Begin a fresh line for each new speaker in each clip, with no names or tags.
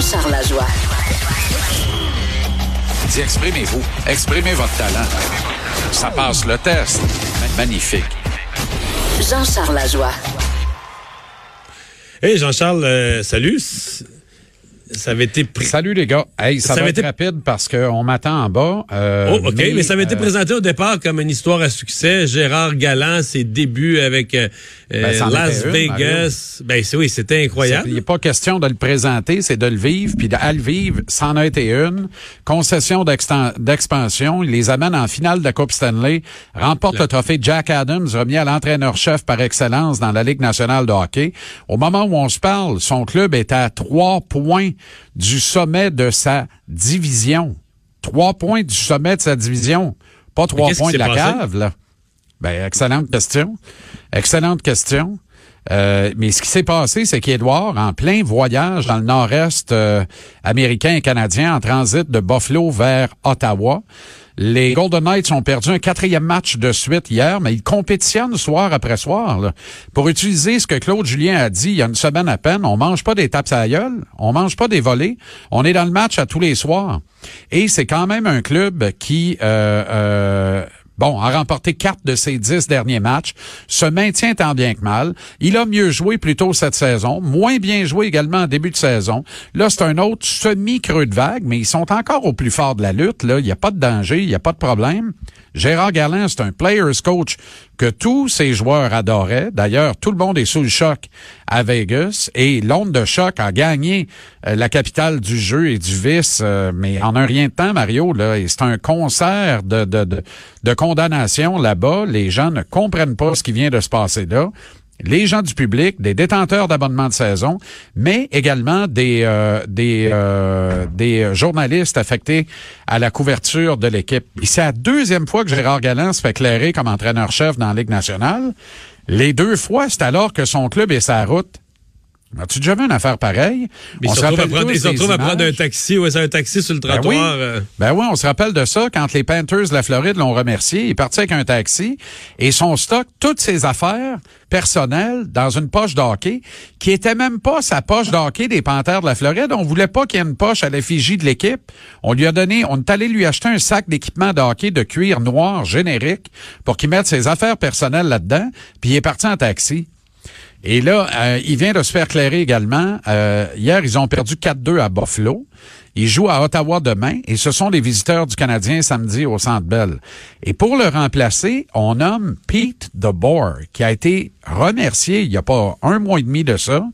Jean-Charles Lajoie.
Dis, exprimez-vous. Exprimez votre talent. Ça passe le test. Magnifique.
Jean-Charles Lajoie.
Hey Jean-Charles, euh, salut. Ça avait été pris.
Salut les gars. Hey, ça,
Ça
va
avait
être
été-
rapide parce qu'on m'attend en bas. Euh,
Oh, OK, mais, ça avait été
euh,
présenté au départ comme une histoire à succès. Gérard Galland, ses débuts avec euh,
Ben,
Las
une,
Vegas. Ben oui, c'était incroyable.
Il n'est pas question de le présenter, c'est de le vivre. Puis à le vivre, c'en a été une. Concession d'expansion. Il les amène en finale de la Coupe Stanley. Remporte le trophée Jack Adams, remis à l'entraîneur-chef par excellence dans la Ligue nationale de hockey. Au moment où on se parle, son club est à trois points du sommet de sa division. Trois points du sommet de sa division. Pas trois points de la
passé?
cave, là. Ben, excellente question. Excellente question. Euh, mais ce qui s'est passé, c'est qu'Edouard, en plein voyage dans le nord-est euh, américain et canadien, en transit de Buffalo vers Ottawa, les Golden Knights ont perdu un quatrième match de suite hier, mais ils compétitionnent soir après soir. Pour utiliser ce que Claude Julien a dit il y a une semaine à peine, on mange pas des tapes à la gueule, on mange pas des volets, on est dans le match à tous les soirs. Et c'est quand même un club qui... euh, euh, Bon, a remporté quatre de ses dix derniers matchs, se maintient tant bien que mal. Il a mieux joué plus tôt cette saison, moins bien joué également en début de saison. Là, c'est un autre semi-creux de vague, mais ils sont encore au plus fort de la lutte. Là, il n'y a pas de danger, il n'y a pas de problème. Gérard Garland, c'est un players coach que tous ses joueurs adoraient. D'ailleurs, tout le monde est sous le choc à Vegas et l'onde de choc a gagné euh, la capitale du jeu et du vice, euh, mais en un rien de temps, Mario, là, c'est un concert de, de, de, de condamnation là-bas. Les gens ne comprennent pas ce qui vient de se passer là les gens du public, des détenteurs d'abonnements de saison, mais également des euh, des euh, des journalistes affectés à la couverture de l'équipe. Et c'est la deuxième fois que Gérard Galland se fait clairer comme entraîneur-chef dans la Ligue nationale. Les deux fois, c'est alors que son club est sa route. As-tu déjà vu une affaire pareille?
Mais
On
se retrouvent à
rappelle
prendre, ils se retrouvent à prendre un taxi. Ouais, un taxi sur le
Ben oui.
trottoir. euh.
Ben oui, on se rappelle de ça quand les Panthers de la Floride l'ont remercié. Il est parti avec un taxi et son stock, toutes ses affaires personnelles dans une poche d'hockey qui était même pas sa poche d'hockey des Panthers de la Floride. On voulait pas qu'il y ait une poche à l'effigie de l'équipe. On lui a donné, on est allé lui acheter un sac d'équipement de hockey de cuir noir générique pour qu'il mette ses affaires personnelles là-dedans. Puis il est parti en taxi. Et là, euh, il vient de se faire clairer également. Euh, hier, ils ont perdu 4-2 à Buffalo. Ils jouent à Ottawa demain et ce sont les visiteurs du Canadien samedi au Centre Bell. Et pour le remplacer, on nomme Pete DeBoer, qui a été remercié il n'y a pas un mois et demi de ça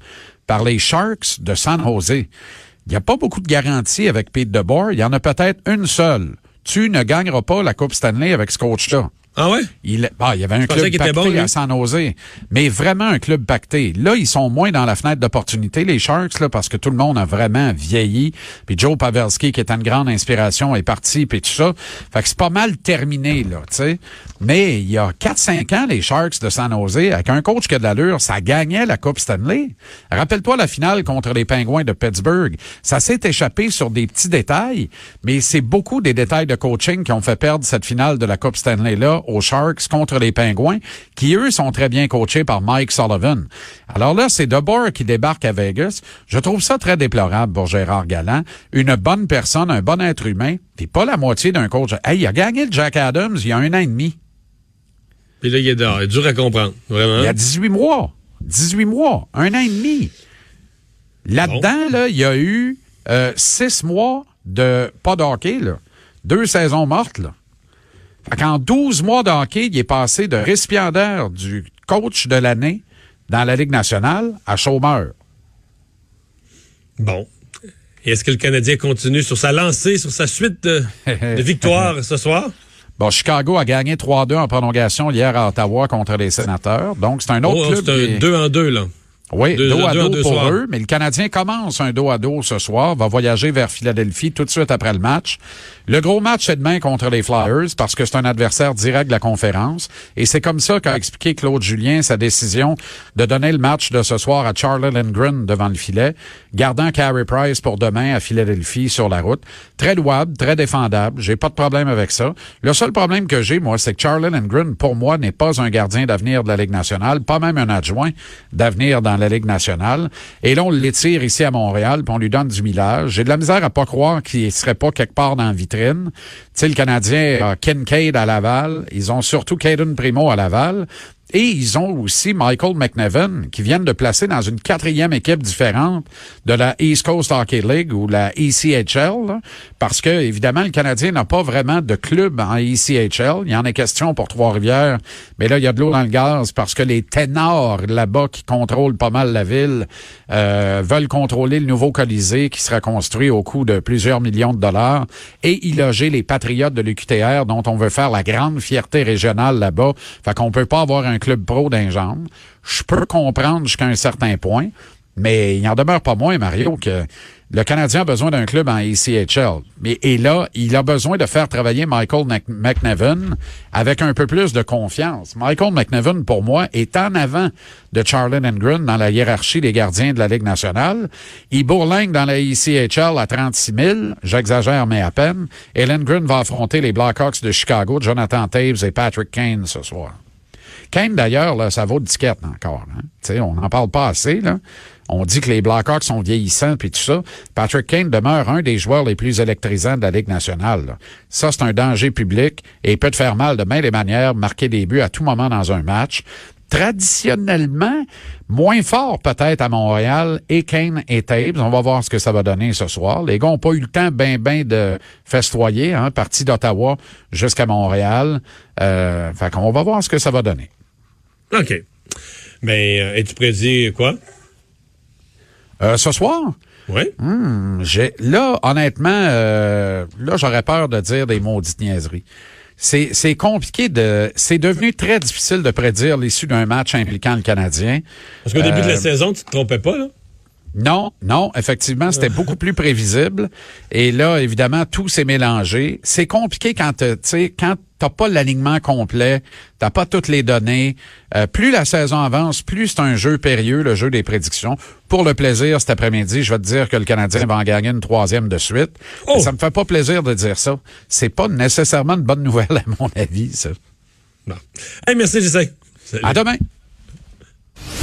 par les Sharks de San Jose. Il n'y a pas beaucoup de garanties avec Pete DeBoer. Il y en a peut-être une seule. Tu ne gagneras pas la Coupe Stanley avec ce coach-là.
Ah ouais?
Il, ah, il y avait un club
était
pacté
bon,
à San Jose, mais vraiment un club pacté. Là, ils sont moins dans la fenêtre d'opportunité, les Sharks, là, parce que tout le monde a vraiment vieilli. Puis Joe Pavelski, qui est une grande inspiration, est parti, puis tout ça. Fait que c'est pas mal terminé, là, tu sais. Mais il y a 4-5 ans, les Sharks de San Jose, avec un coach qui a de l'allure, ça gagnait la Coupe Stanley. Rappelle-toi la finale contre les Pingouins de Pittsburgh. Ça s'est échappé sur des petits détails, mais c'est beaucoup des détails de coaching qui ont fait perdre cette finale de la Coupe Stanley-là aux Sharks contre les Pingouins, qui eux sont très bien coachés par Mike Sullivan. Alors là, c'est DeBoer qui débarque à Vegas. Je trouve ça très déplorable pour Gérard Galland. Une bonne personne, un bon être humain, puis pas la moitié d'un coach. Hey, il a gagné le Jack Adams il y a un an et demi.
Puis là, il est dehors. Il est dur à comprendre. Vraiment.
Il y a 18 mois. 18 mois. Un an et demi. Là-dedans, là, il y a eu euh, six mois de pas de hockey, là. Deux saisons mortes, là. Qu'en 12 mois de hockey, il est passé de récipiendaire du coach de l'année dans la Ligue nationale à chômeur.
Bon. Est-ce que le Canadien continue sur sa lancée, sur sa suite de, de victoires ce soir?
Bon, Chicago a gagné 3-2 en prolongation hier à Ottawa contre les sénateurs. Donc, c'est un autre
Oh,
club.
c'est un 2 en 2, là.
Oui,
Deux-
dos à
deux en
dos
deux
pour
soirs.
eux, mais le Canadien commence un dos à dos ce soir, va voyager vers Philadelphie tout de suite après le match. Le gros match est demain contre les Flyers parce que c'est un adversaire direct de la conférence. Et c'est comme ça qu'a expliqué Claude Julien sa décision de donner le match de ce soir à Charlie Lindgren devant le filet, gardant Carey Price pour demain à Philadelphie sur la route. Très louable, très défendable. J'ai pas de problème avec ça. Le seul problème que j'ai, moi, c'est que Charlie Lindgren, pour moi, n'est pas un gardien d'avenir de la Ligue nationale, pas même un adjoint d'avenir dans la Ligue nationale. Et là, on l'étire ici à Montréal, puis on lui donne du millage. J'ai de la misère à pas croire qu'il serait pas quelque part dans la vitrine. Tu sais, le Canadien a Kincaid à Laval. Ils ont surtout Caden Primo à Laval. Et ils ont aussi Michael McNevin, qui viennent de placer dans une quatrième équipe différente de la East Coast Hockey League ou la ECHL, parce que, évidemment, le Canadien n'a pas vraiment de club en ECHL. Il y en a question pour Trois-Rivières, mais là, il y a de l'eau dans le gaz parce que les ténors là-bas qui contrôlent pas mal la ville euh, veulent contrôler le nouveau Colisée qui sera construit au coût de plusieurs millions de dollars et y loger les patriotes de l'UQTR dont on veut faire la grande fierté régionale là-bas. Fait qu'on peut pas avoir un club pro d'un genre. Je peux comprendre jusqu'à un certain point, mais il n'en demeure pas moins, Mario, que le Canadien a besoin d'un club en ECHL. Mais, et là, il a besoin de faire travailler Michael McNevin avec un peu plus de confiance. Michael McNevin, pour moi, est en avant de Charlie Lindgren dans la hiérarchie des gardiens de la Ligue nationale. Il bourlingue dans la ECHL à 36 000. J'exagère, mais à peine. Et Lindgren va affronter les Blackhawks de Chicago, Jonathan Taves et Patrick Kane ce soir. Kane, d'ailleurs, ça vaut de disquette encore. Hein? On n'en parle pas assez. On dit que les Blackhawks sont vieillissants puis tout ça. Patrick Kane demeure un des joueurs les plus électrisants de la Ligue nationale. Ça, c'est un danger public et peut te faire mal de bien des manières, marquer des buts à tout moment dans un match. Traditionnellement, moins fort peut-être à Montréal, et Kane et Tabes. On va voir ce que ça va donner ce soir. Les gars n'ont pas eu le temps ben ben de festoyer, hein, parti d'Ottawa jusqu'à Montréal. Euh, fait qu'on va voir ce que ça va donner.
OK. Mais euh, es-tu prédit quoi?
Euh, ce soir?
Oui.
Hmm, j'ai, là, honnêtement, euh, là, j'aurais peur de dire des maudites niaiseries. C'est, c'est compliqué de. C'est devenu très difficile de prédire l'issue d'un match impliquant le Canadien.
Parce qu'au début de la saison, tu te trompais pas, là?
Non, non, effectivement, c'était beaucoup plus prévisible. Et là, évidemment, tout s'est mélangé. C'est compliqué quand tu sais, quand t'as pas l'alignement complet, t'as pas toutes les données. Euh, plus la saison avance, plus c'est un jeu périlleux, le jeu des prédictions. Pour le plaisir, cet après-midi, je vais te dire que le Canadien va en gagner une troisième de suite. Oh! Ça me fait pas plaisir de dire ça. C'est pas nécessairement une bonne nouvelle, à mon avis, ça.
Bon. Hey, merci, Jessica.
À demain.